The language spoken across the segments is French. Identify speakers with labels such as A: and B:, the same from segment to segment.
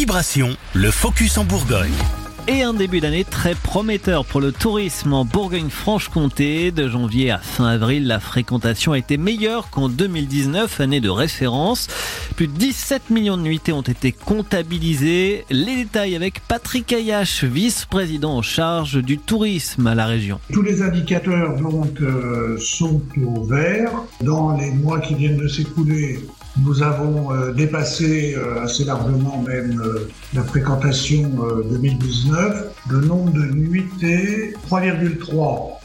A: Vibration, le focus en Bourgogne
B: et un début d'année très prometteur pour le tourisme en Bourgogne-Franche-Comté. De janvier à fin avril, la fréquentation a été meilleure qu'en 2019, année de référence. Plus de 17 millions de nuitées ont été comptabilisées. Les détails avec Patrick Ayache, vice-président en charge du tourisme à la région.
C: Tous les indicateurs donc euh, sont au vert. Dans les mois qui viennent de s'écouler, nous avons euh, dépassé euh, assez largement même euh, la fréquentation 2019. Le nombre de nuitées, 3,3%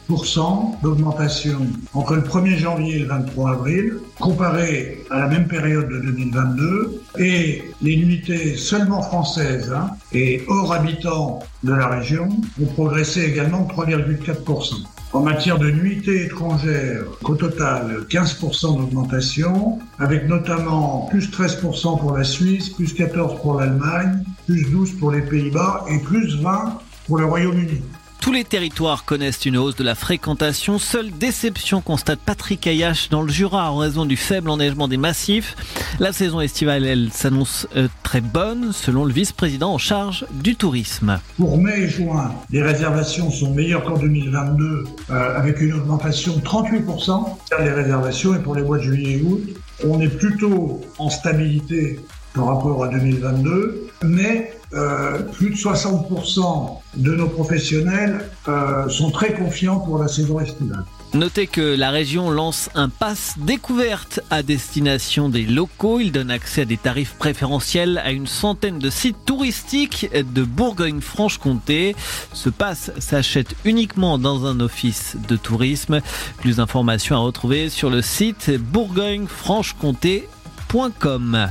C: d'augmentation entre le 1er janvier et le 23 avril, comparé à la même période de 2022, et les nuitées seulement françaises hein, et hors habitants de la région ont progressé également de 3,4%. En matière de nuitées étrangères, au total, 15% d'augmentation, avec notamment plus 13% pour la Suisse, plus 14% pour l'Allemagne, plus 12% pour les Pays-Bas et plus 20% pour le Royaume-Uni.
B: Tous les territoires connaissent une hausse de la fréquentation. Seule déception constate Patrick Ayache dans le Jura en raison du faible enneigement des massifs. La saison estivale, elle, s'annonce euh, très bonne selon le vice-président en charge du tourisme.
C: Pour mai et juin, les réservations sont meilleures qu'en 2022 euh, avec une augmentation de 38% les réservations et pour les mois de juillet et août, on est plutôt en stabilité par rapport à 2022, mais euh, plus de 60% de nos professionnels euh, sont très confiants pour la saison estivale.
B: Notez que la région lance un pass découverte à destination des locaux. Il donne accès à des tarifs préférentiels à une centaine de sites touristiques de Bourgogne-Franche-Comté. Ce pass s'achète uniquement dans un office de tourisme. Plus d'informations à retrouver sur le site bourgogne-franche-comté.com.